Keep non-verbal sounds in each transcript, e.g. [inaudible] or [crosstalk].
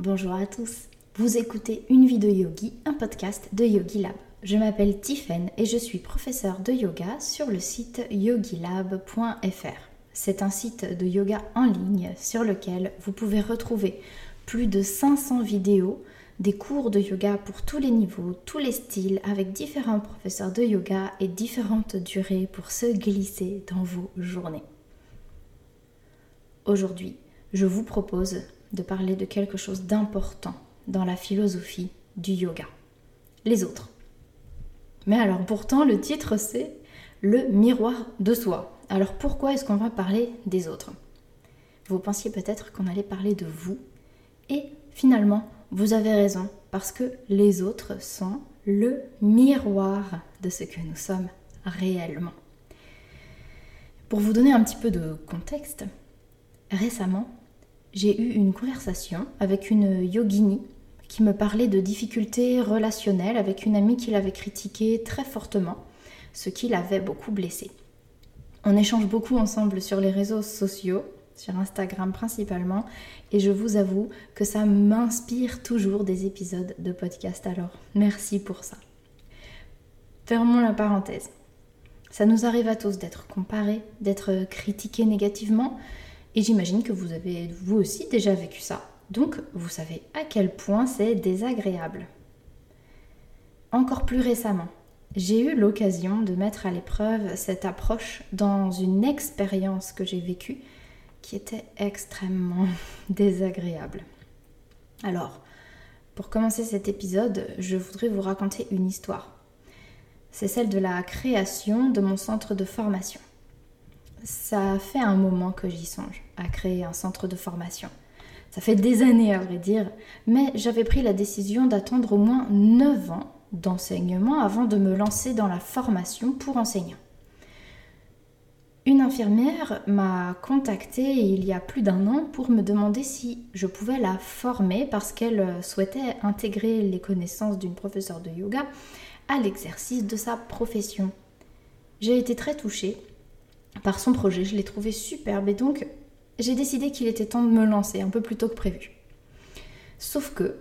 Bonjour à tous. Vous écoutez Une de yogi, un podcast de Yogi Lab. Je m'appelle Tiffen et je suis professeure de yoga sur le site yogilab.fr. C'est un site de yoga en ligne sur lequel vous pouvez retrouver plus de 500 vidéos, des cours de yoga pour tous les niveaux, tous les styles, avec différents professeurs de yoga et différentes durées pour se glisser dans vos journées. Aujourd'hui, je vous propose de parler de quelque chose d'important dans la philosophie du yoga. Les autres. Mais alors pourtant, le titre c'est le miroir de soi. Alors pourquoi est-ce qu'on va parler des autres? Vous pensiez peut-être qu'on allait parler de vous. Et finalement, vous avez raison, parce que les autres sont le miroir de ce que nous sommes réellement. Pour vous donner un petit peu de contexte, récemment, j'ai eu une conversation avec une yogini qui me parlait de difficultés relationnelles avec une amie qui l'avait critiquée très fortement, ce qui l'avait beaucoup blessée. On échange beaucoup ensemble sur les réseaux sociaux, sur Instagram principalement, et je vous avoue que ça m'inspire toujours des épisodes de podcast, alors merci pour ça. Fermons la parenthèse. Ça nous arrive à tous d'être comparés, d'être critiqués négativement, et j'imagine que vous avez vous aussi déjà vécu ça. Donc vous savez à quel point c'est désagréable. Encore plus récemment, j'ai eu l'occasion de mettre à l'épreuve cette approche dans une expérience que j'ai vécue qui était extrêmement [laughs] désagréable. Alors, pour commencer cet épisode, je voudrais vous raconter une histoire. C'est celle de la création de mon centre de formation. Ça fait un moment que j'y songe, à créer un centre de formation. Ça fait des années à vrai dire, mais j'avais pris la décision d'attendre au moins 9 ans d'enseignement avant de me lancer dans la formation pour enseignants. Une infirmière m'a contactée il y a plus d'un an pour me demander si je pouvais la former parce qu'elle souhaitait intégrer les connaissances d'une professeure de yoga à l'exercice de sa profession. J'ai été très touchée par son projet, je l'ai trouvé superbe et donc j'ai décidé qu'il était temps de me lancer un peu plus tôt que prévu. Sauf que,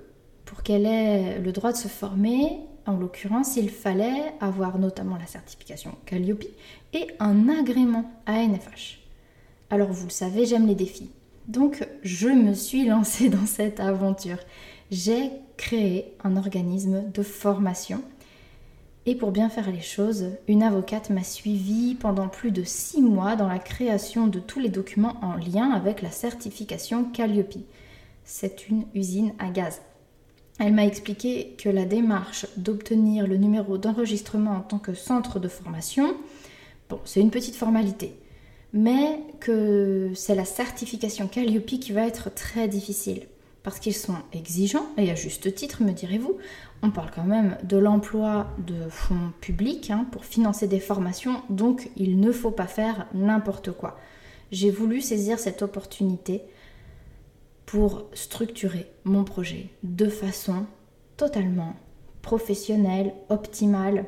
pour qu'elle ait le droit de se former, en l'occurrence, il fallait avoir notamment la certification Calliope et un agrément ANFH. Alors vous le savez, j'aime les défis. Donc je me suis lancée dans cette aventure. J'ai créé un organisme de formation et pour bien faire les choses, une avocate m'a suivi pendant plus de six mois dans la création de tous les documents en lien avec la certification Calliope. C'est une usine à gaz. Elle m'a expliqué que la démarche d'obtenir le numéro d'enregistrement en tant que centre de formation, bon, c'est une petite formalité, mais que c'est la certification Calliope qui va être très difficile parce qu'ils sont exigeants, et à juste titre, me direz-vous. On parle quand même de l'emploi de fonds publics hein, pour financer des formations, donc il ne faut pas faire n'importe quoi. J'ai voulu saisir cette opportunité pour structurer mon projet de façon totalement professionnelle, optimale,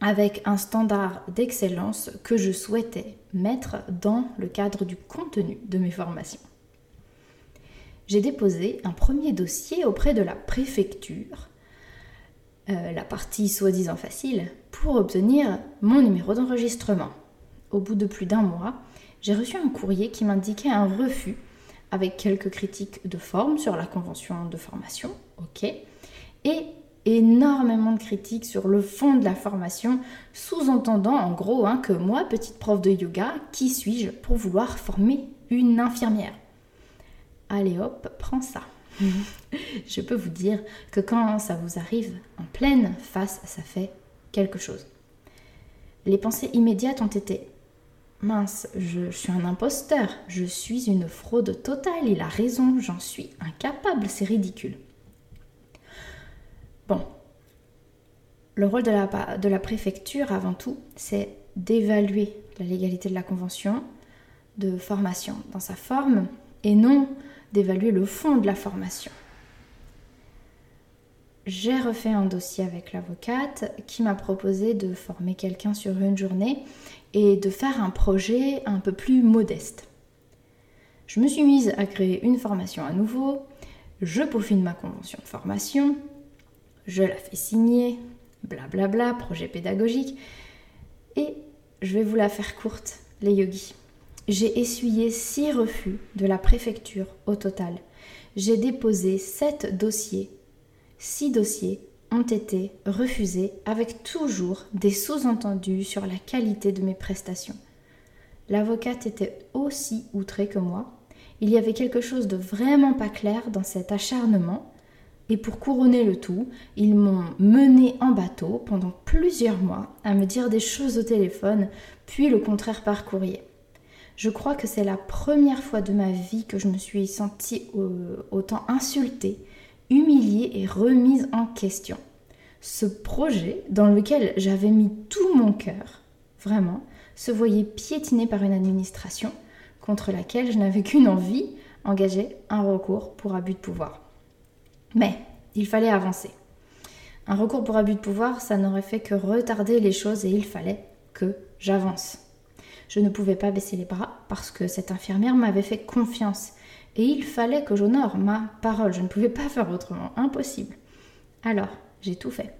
avec un standard d'excellence que je souhaitais mettre dans le cadre du contenu de mes formations j'ai déposé un premier dossier auprès de la préfecture, euh, la partie soi-disant facile, pour obtenir mon numéro d'enregistrement. Au bout de plus d'un mois, j'ai reçu un courrier qui m'indiquait un refus avec quelques critiques de forme sur la convention de formation, ok, et énormément de critiques sur le fond de la formation, sous-entendant en gros hein, que moi, petite prof de yoga, qui suis-je pour vouloir former une infirmière? Allez hop, prends ça. [laughs] je peux vous dire que quand ça vous arrive en pleine face, ça fait quelque chose. Les pensées immédiates ont été mince, je, suis un imposteur, je suis une fraude totale, il a raison, j'en suis incapable, c'est ridicule. Bon, le rôle de la, préfecture avant tout, c'est d'évaluer la légalité de la convention de formation dans sa forme et non d'évaluer le fond de la formation. J'ai refait un dossier avec l'avocate qui m'a proposé de former quelqu'un sur une journée et de faire un projet un peu plus modeste. Je me suis mise à créer une formation à nouveau, je peaufine ma convention de formation, je la fais signer, blablabla, bla bla, projet pédagogique, et je vais vous la faire courte, les yogis. J'ai essuyé six refus de la préfecture au total. J'ai déposé sept dossiers. Six dossiers ont été refusés avec toujours des sous-entendus sur la qualité de mes prestations. L'avocate était aussi outrée que moi. Il y avait quelque chose de vraiment pas clair dans cet acharnement. Et pour couronner le tout, ils m'ont mené en bateau pendant plusieurs mois à me dire des choses au téléphone, puis le contraire par courrier. Je crois que c'est la première fois de ma vie que je me suis sentie euh, autant insultée, humiliée et remise en question. Ce projet, dans lequel j'avais mis tout mon cœur, vraiment, se voyait piétiné par une administration contre laquelle je n'avais qu'une envie, engager un recours pour abus de pouvoir. Mais il fallait avancer. Un recours pour abus de pouvoir, ça n'aurait fait que retarder les choses et il fallait que j'avance. Je ne pouvais pas baisser les bras parce que cette infirmière m'avait fait confiance et il fallait que j'honore ma parole. Je ne pouvais pas faire autrement, impossible. Alors, j'ai tout fait.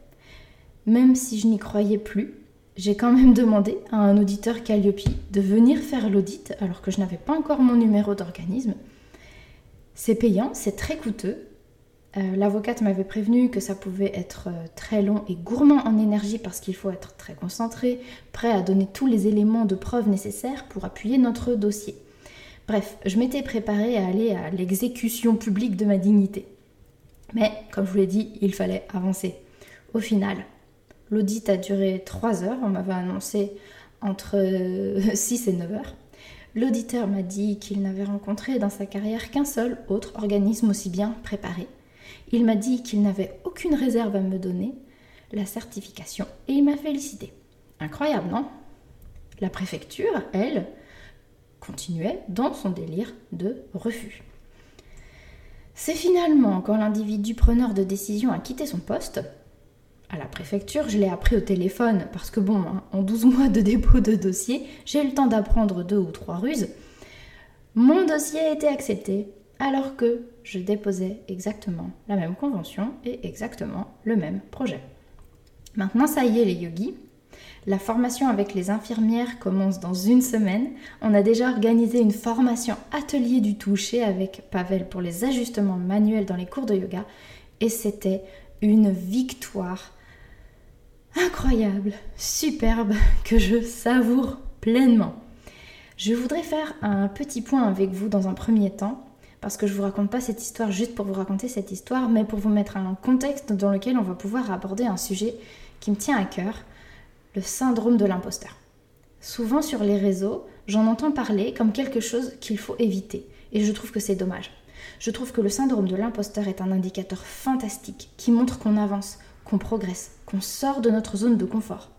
Même si je n'y croyais plus, j'ai quand même [laughs] demandé à un auditeur Calliope de venir faire l'audit alors que je n'avais pas encore mon numéro d'organisme. C'est payant, c'est très coûteux. Euh, l'avocate m'avait prévenu que ça pouvait être euh, très long et gourmand en énergie parce qu'il faut être très concentré, prêt à donner tous les éléments de preuve nécessaires pour appuyer notre dossier. Bref, je m'étais préparée à aller à l'exécution publique de ma dignité. Mais, comme je vous l'ai dit, il fallait avancer. Au final, L'audit a duré 3 heures, on m'avait annoncé entre [laughs] 6 et 9 heures. L'auditeur m'a dit qu'il n'avait rencontré dans sa carrière qu'un seul autre organisme aussi bien préparé. Il m'a dit qu'il n'avait aucune réserve à me donner, la certification, et il m'a félicité. Incroyable, non? La préfecture, elle, continuait dans son délire de refus. C'est finalement quand l'individu preneur de décision a quitté son poste à la préfecture, je l'ai appris au téléphone parce que bon, hein, en 12 mois de dépôt de dossier, j'ai eu le temps d'apprendre deux ou trois ruses. Mon dossier a été accepté alors que je déposais exactement la même convention et exactement le même projet. Maintenant, ça y est les yogis. La formation avec les infirmières commence dans une semaine. On a déjà organisé une formation atelier du toucher avec Pavel pour les ajustements manuels dans les cours de yoga et c'était une victoire incroyable, superbe, que je savoure pleinement. Je voudrais faire un petit point avec vous dans un premier temps, parce que je ne vous raconte pas cette histoire juste pour vous raconter cette histoire, mais pour vous mettre un contexte dans lequel on va pouvoir aborder un sujet qui me tient à cœur, le syndrome de l'imposteur. Souvent sur les réseaux, j'en entends parler comme quelque chose qu'il faut éviter, et je trouve que c'est dommage. Je trouve que le syndrome de l'imposteur est un indicateur fantastique qui montre qu'on avance, qu'on progresse, qu'on sort de notre zone de confort.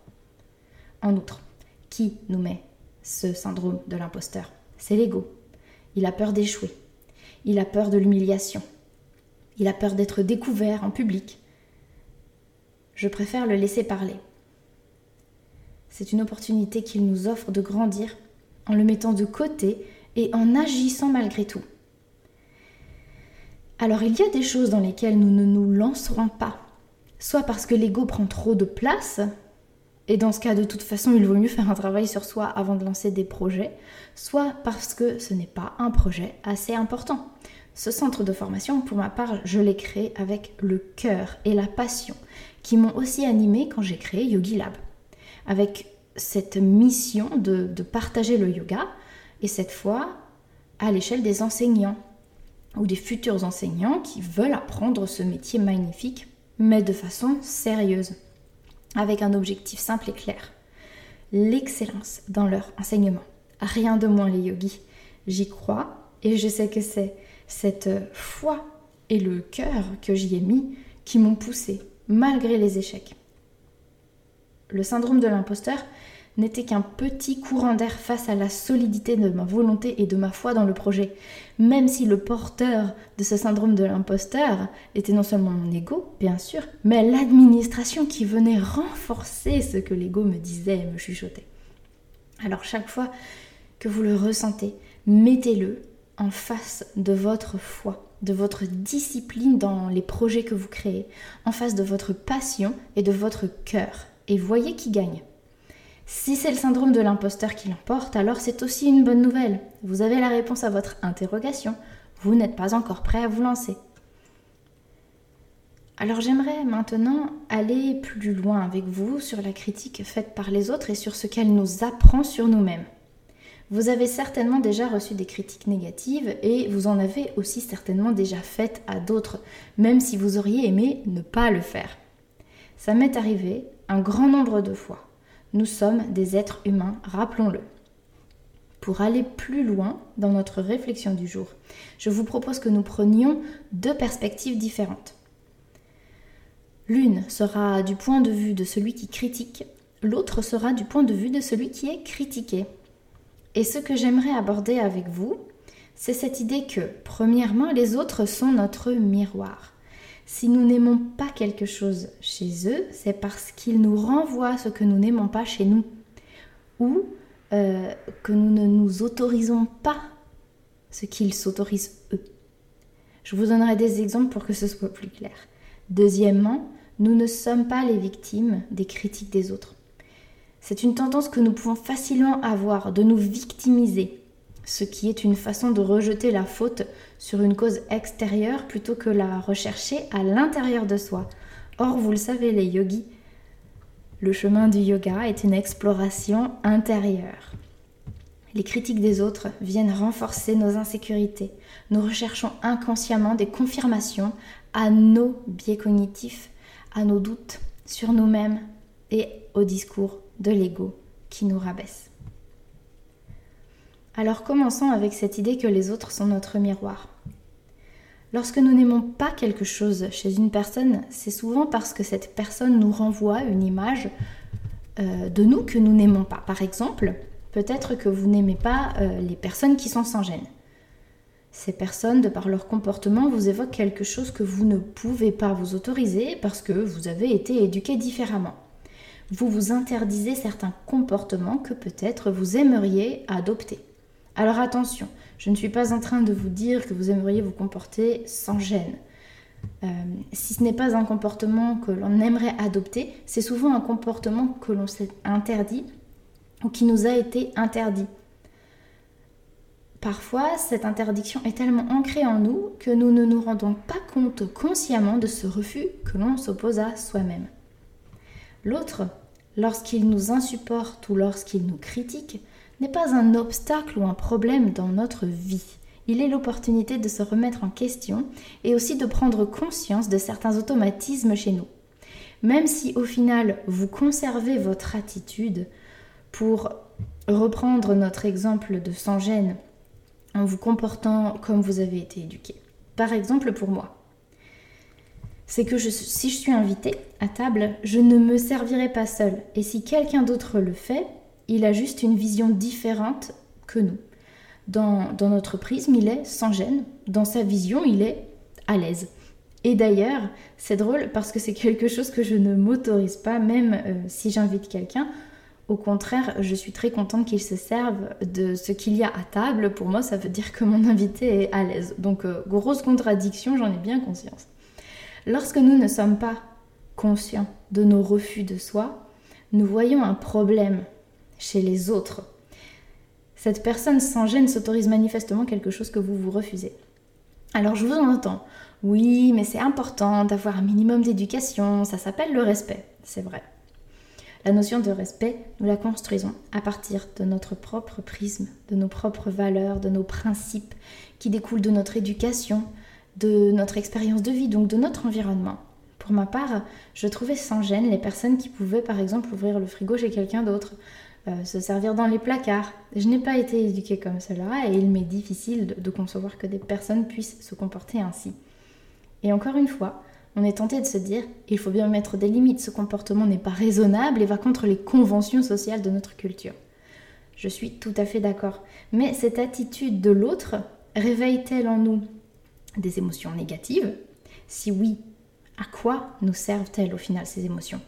En outre, qui nous met ce syndrome de l'imposteur? C'est l'ego. Il a peur d'échouer. Il a peur de l'humiliation. Il a peur d'être découvert en public. Je préfère le laisser parler. C'est une opportunité qu'il nous offre de grandir en le mettant de côté et en agissant malgré tout. Alors il y a des choses dans lesquelles nous ne nous lancerons pas soit parce que l'ego prend trop de place, et dans ce cas de toute façon il vaut mieux faire un travail sur soi avant de lancer des projets, soit parce que ce n'est pas un projet assez important. Ce centre de formation, pour ma part, je l'ai créé avec le cœur et la passion qui m'ont aussi animé quand j'ai créé Yogi Lab. Avec cette mission de, de partager le yoga, et cette fois à l'échelle des enseignants ou des futurs enseignants qui veulent apprendre ce métier magnifique mais de façon sérieuse, avec un objectif simple et clair. L'excellence dans leur enseignement. Rien de moins les yogis. J'y crois et je sais que c'est cette foi et le cœur que j'y ai mis qui m'ont poussé, malgré les échecs. Le syndrome de l'imposteur, n'était qu'un petit courant d'air face à la solidité de ma volonté et de ma foi dans le projet. Même si le porteur de ce syndrome de l'imposteur était non seulement mon ego, bien sûr, mais l'administration qui venait renforcer ce que l'ego me disait et me chuchotait. Alors chaque fois que vous le ressentez, mettez-le en face de votre foi. de votre discipline dans les projets que vous créez, en face de votre passion et de votre cœur. Et voyez qui gagne. Si c'est le syndrome de l'imposteur qui l'emporte, alors c'est aussi une bonne nouvelle. Vous avez la réponse à votre interrogation. Vous n'êtes pas encore prêt à vous lancer. Alors j'aimerais maintenant aller plus loin avec vous sur la critique faite par les autres et sur ce qu'elle nous apprend sur nous-mêmes. Vous avez certainement déjà reçu des critiques négatives et vous en avez aussi certainement déjà faites à d'autres, même si vous auriez aimé ne pas le faire. Ça m'est arrivé un grand nombre de fois. Nous sommes des êtres humains, rappelons-le. Pour aller plus loin dans notre réflexion du jour, je vous propose que nous prenions deux perspectives différentes. L'une sera du point de vue de celui qui critique, l'autre sera du point de vue de celui qui est critiqué. Et ce que j'aimerais aborder avec vous, c'est cette idée que, premièrement, les autres sont notre miroir. Si nous n'aimons pas quelque chose chez eux, c'est parce qu'ils nous renvoient ce que nous n'aimons pas chez nous. Ou euh, que nous ne nous autorisons pas ce qu'ils s'autorisent eux. Je vous donnerai des exemples pour que ce soit plus clair. Deuxièmement, nous ne sommes pas les victimes des critiques des autres. C'est une tendance que nous pouvons facilement avoir de nous victimiser, ce qui est une façon de rejeter la faute sur une cause extérieure plutôt que la rechercher à l'intérieur de soi. Or, vous le savez les yogis, le chemin du yoga est une exploration intérieure. Les critiques des autres viennent renforcer nos insécurités. Nous recherchons inconsciemment des confirmations à nos biais cognitifs, à nos doutes sur nous-mêmes et au discours de l'ego qui nous rabaisse. Alors commençons avec cette idée que les autres sont notre miroir. Lorsque nous n'aimons pas quelque chose chez une personne, c'est souvent parce que cette personne nous renvoie une image euh, de nous que nous n'aimons pas. Par exemple, peut-être que vous n'aimez pas euh, les personnes qui sont sans gêne. Ces personnes, de par leur comportement, vous évoquent quelque chose que vous ne pouvez pas vous autoriser parce que vous avez été éduqué différemment vous vous interdisez certains comportements que peut-être vous aimeriez adopter. Alors attention, je ne suis pas en train de vous dire que vous aimeriez vous comporter sans gêne. Euh, si ce n'est pas un comportement que l'on aimerait adopter, c'est souvent un comportement que l'on s'est interdit ou qui nous a été interdit. Parfois, cette interdiction est tellement ancrée en nous que nous ne nous rendons pas compte consciemment de ce refus que l'on s'oppose à soi-même. L'autre, lorsqu'il nous insupporte ou lorsqu'il nous critique, n'est pas un obstacle ou un problème dans notre vie. Il est l'opportunité de se remettre en question et aussi de prendre conscience de certains automatismes chez nous. Même si au final vous conservez votre attitude, pour reprendre notre exemple de sans gêne, en vous comportant comme vous avez été éduqué. Par exemple pour moi, c'est que si je suis invitée à table, je ne me servirai pas seule. Et si quelqu'un d'autre le fait, il a juste une vision différente que nous. Dans, notre prisme, il est sans gêne. Dans sa vision, il est à l'aise. Et d'ailleurs, c'est drôle parce que c'est quelque chose que je ne m'autorise pas, même euh, si j'invite quelqu'un. Au contraire, je suis très contente qu'il se serve de ce qu'il y a à table. Pour moi, ça veut dire que mon invité est à l'aise. Donc, euh, grosse contradiction, j'en ai bien conscience. Lorsque nous ne sommes pas conscients de nos refus de soi, nous voyons un problème chez les autres. Cette personne sans gêne s'autorise manifestement quelque chose que vous vous refusez. Alors je vous en entends. Oui, mais c'est important d'avoir un minimum d'éducation, ça s'appelle le respect, c'est vrai. La notion de respect, nous la construisons à partir de notre propre prisme, de nos propres valeurs, de nos principes qui découlent de notre éducation, de notre expérience de vie, donc de notre environnement. Pour ma part, je trouvais sans gêne les personnes qui pouvaient par exemple ouvrir le frigo chez quelqu'un d'autre, euh, se servir dans les placards. Je n'ai pas été éduquée comme cela et il m'est difficile de, concevoir que des personnes puissent se comporter ainsi. Et encore une fois, on est tenté de se dire il faut bien mettre des limites, ce comportement n'est pas raisonnable et va contre les conventions sociales de notre culture. Je suis tout à fait d'accord. Mais cette attitude de l'autre réveille-t-elle en nous des émotions négatives? Si oui, à quoi nous servent-elles au final ces émotions?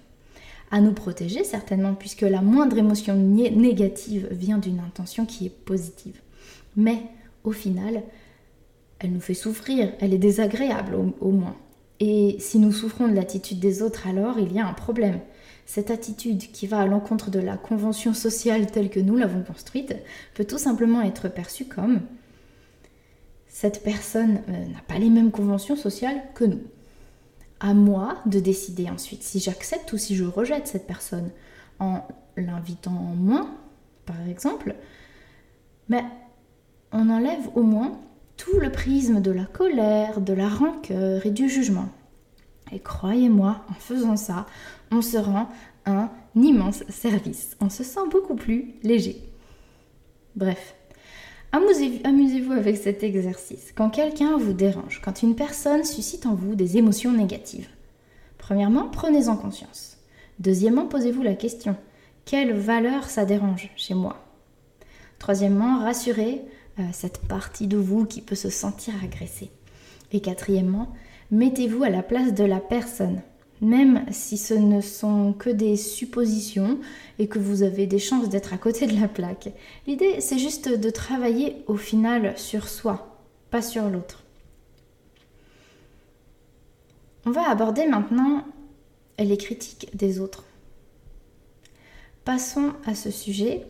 À nous protéger certainement, puisque la moindre émotion négative vient d'une intention qui est positive. Mais au final, Elle nous fait souffrir, elle est désagréable au, moins. Et si nous souffrons de l'attitude des autres, alors il y a un problème. Cette attitude qui va à l'encontre de la convention sociale telle que nous l'avons construite peut tout simplement être perçue comme cette personne euh, n'a pas les mêmes conventions sociales que nous. À moi de décider ensuite si j'accepte ou si je rejette cette personne en l'invitant moins, par exemple. Mais on enlève au moins tout le prisme de la colère, de la rancœur et du jugement. Et croyez-moi, en faisant ça, on se rend un immense service. On se sent beaucoup plus léger. Bref, Amusez-vous avec cet exercice. Quand quelqu'un vous dérange, quand une personne suscite en vous des émotions négatives, premièrement, prenez-en conscience. Deuxièmement, posez-vous la question quelle valeur ça dérange chez moi? Troisièmement, rassurez euh, cette partie de vous qui peut se sentir agressée. Et quatrièmement, mettez-vous à la place de la personne même si ce ne sont que des suppositions et que vous avez des chances d'être à côté de la plaque. L'idée, c'est juste de travailler au final sur soi, pas sur l'autre. On va aborder maintenant les critiques des autres. Passons à ce sujet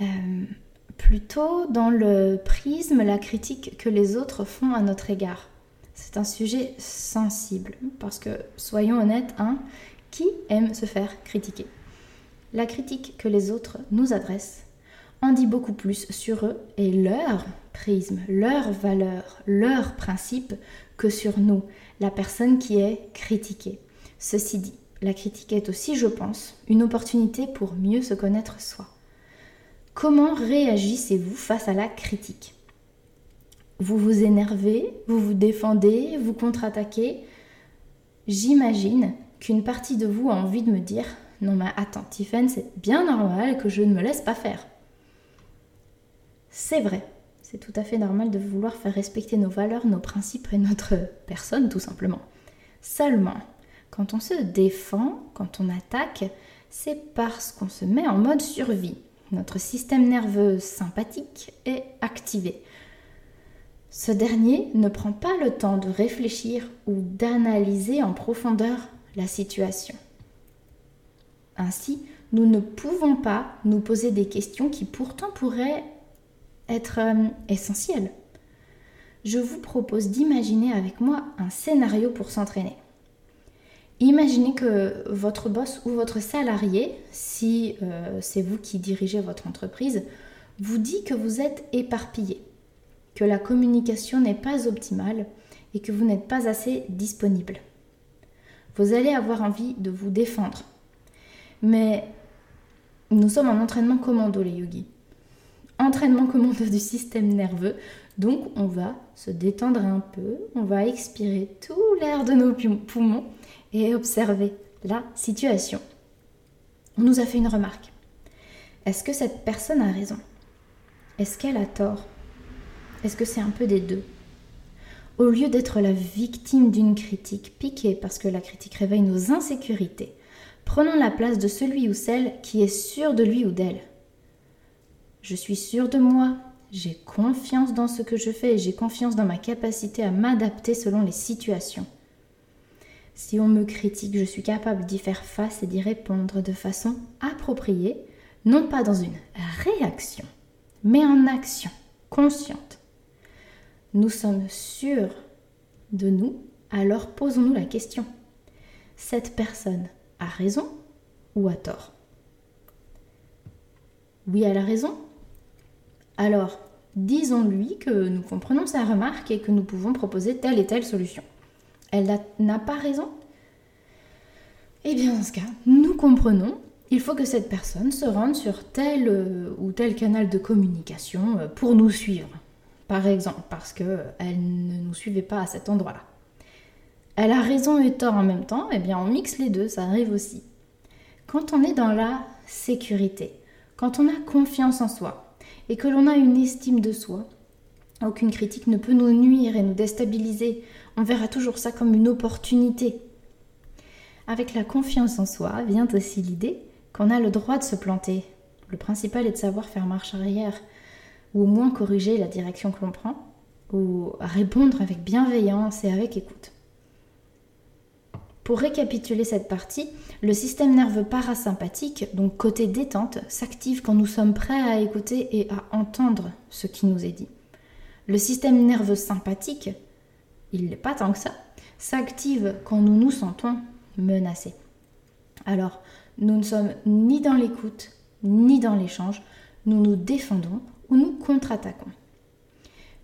euh, plutôt dans le prisme, la critique que les autres font à notre égard. C'est un sujet sensible parce que, soyons honnêtes, hein, qui aime se faire critiquer? La critique que les autres nous adressent en dit beaucoup plus sur eux et leur prisme, leur valeur, leurs principes que sur nous, la personne qui est critiquée. Ceci dit, la critique est aussi, je pense, une opportunité pour mieux se connaître soi. Comment réagissez-vous face à la critique? Vous vous énervez, vous vous défendez, vous contre-attaquez. J'imagine qu'une partie de vous a envie de me dire Non, mais attends, Tiffen, c'est bien normal que je ne me laisse pas faire. C'est vrai, c'est tout à fait normal de vouloir faire respecter nos valeurs, nos principes et notre personne, tout simplement. Seulement, quand on se défend, quand on attaque, c'est parce qu'on se met en mode survie. Notre système nerveux sympathique est activé. Ce dernier ne prend pas le temps de réfléchir ou d'analyser en profondeur la situation. Ainsi, nous ne pouvons pas nous poser des questions qui pourtant pourraient être euh, essentielles. Je vous propose d'imaginer avec moi un scénario pour s'entraîner. Imaginez que votre boss ou votre salarié, si euh, c'est vous qui dirigez votre entreprise, vous dit que vous êtes éparpillé la communication n'est pas optimale et que vous n'êtes pas assez disponible. Vous allez avoir envie de vous défendre. Mais nous sommes en entraînement commando, les yogis. Entraînement commando du système nerveux. Donc on va se détendre un peu, on va expirer tout l'air de nos poumons et observer la situation. On nous a fait une remarque. Est-ce que cette personne a raison? Est-ce qu'elle a tort? Est-ce que c'est un peu des deux? Au lieu d'être la victime d'une critique piquée parce que la critique réveille nos insécurités, prenons la place de celui ou celle qui est sûr de lui ou d'elle. Je suis sûr de moi, j'ai confiance dans ce que je fais et j'ai confiance dans ma capacité à m'adapter selon les situations. Si on me critique, je suis capable d'y faire face et d'y répondre de façon appropriée, non pas dans une réaction, mais en action consciente nous sommes sûrs de nous, alors posons-nous la question. Cette personne a raison ou a tort? Oui, elle a raison. Alors, disons-lui que nous comprenons sa remarque et que nous pouvons proposer telle et telle solution. Elle n'a pas raison? Eh bien, dans ce cas, nous comprenons il faut que cette personne se rende sur tel euh, ou tel canal de communication euh, pour nous suivre par exemple, parce qu'elle ne nous suivait pas à cet endroit-là. Elle a raison et tort en même temps, eh bien on mixe les deux, ça arrive aussi. Quand on est dans la sécurité, quand on a confiance en soi et que l'on a une estime de soi, aucune critique ne peut nous nuire et nous déstabiliser. On verra toujours ça comme une opportunité. Avec la confiance en soi vient aussi l'idée qu'on a le droit de se planter. Le principal est de savoir faire marche arrière, ou au moins corriger la direction que l'on prend. ou répondre avec bienveillance et avec écoute. Pour récapituler cette partie, le système nerveux parasympathique, donc côté détente, s'active quand nous sommes prêts à écouter et à entendre ce qui nous est dit. Le système nerveux sympathique, il n'est pas tant que ça, s'active quand nous nous sentons menacés. Alors, nous ne sommes ni dans l'écoute, ni dans l'échange, nous nous défendons ou nous contre-attaquons.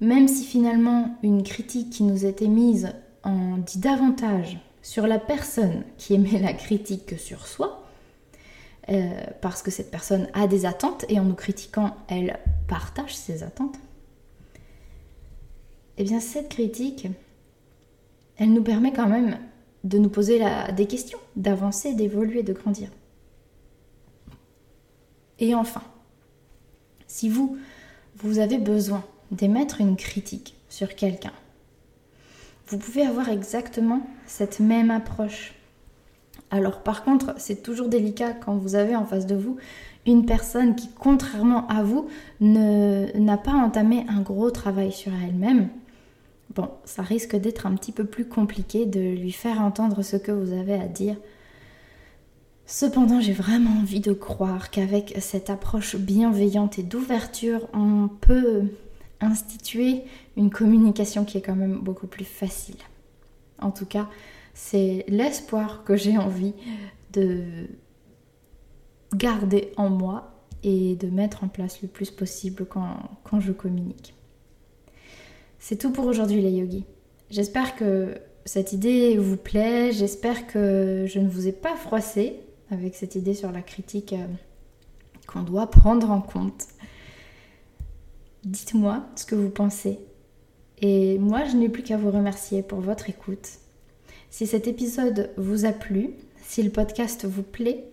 Même si finalement une critique qui nous est émise en dit davantage sur la personne qui émet la critique que sur soi, euh, parce que cette personne a des attentes et en nous critiquant, elle partage ses attentes, eh bien cette critique, elle nous permet quand même de nous poser des questions, d'avancer, d'évoluer, de grandir. Et enfin, si vous, vous avez besoin d'émettre une critique sur quelqu'un, vous pouvez avoir exactement cette même approche. Alors par contre, c'est toujours délicat quand vous avez en face de vous une personne qui, contrairement à vous, n'a pas entamé un gros travail sur elle-même. Bon, ça risque d'être un petit peu plus compliqué de lui faire entendre ce que vous avez à dire. Cependant, j'ai vraiment envie de croire qu'avec cette approche bienveillante et d'ouverture, on peut instituer une communication qui est quand même beaucoup plus facile. En tout cas, c'est l'espoir que j'ai envie de garder en moi et de mettre en place le plus possible quand, je communique. C'est tout pour aujourd'hui les yogis. J'espère que cette idée vous plaît, j'espère que je ne vous ai pas froissé avec cette idée sur la critique euh, qu'on doit prendre en compte. Dites-moi ce que vous pensez. Et moi, je n'ai plus qu'à vous remercier pour votre écoute. Si cet épisode vous a plu, si le podcast vous plaît,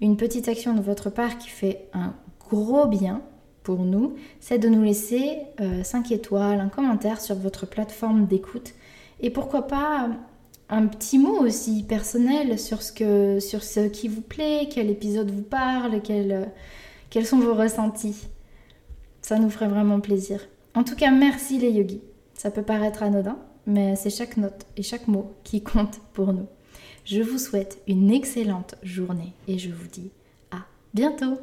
une petite action de votre part qui fait un gros bien pour nous, c'est de nous laisser 5 euh, étoiles, un commentaire sur votre plateforme d'écoute. Et pourquoi pas un petit mot aussi personnel sur ce, que, sur ce qui vous plaît, quel épisode vous parle, quels sont vos ressentis. Ça nous ferait vraiment plaisir. En tout cas, merci les yogis. Ça peut paraître anodin, mais c'est chaque note et chaque mot qui compte pour nous. Je vous souhaite une excellente journée et je vous dis à bientôt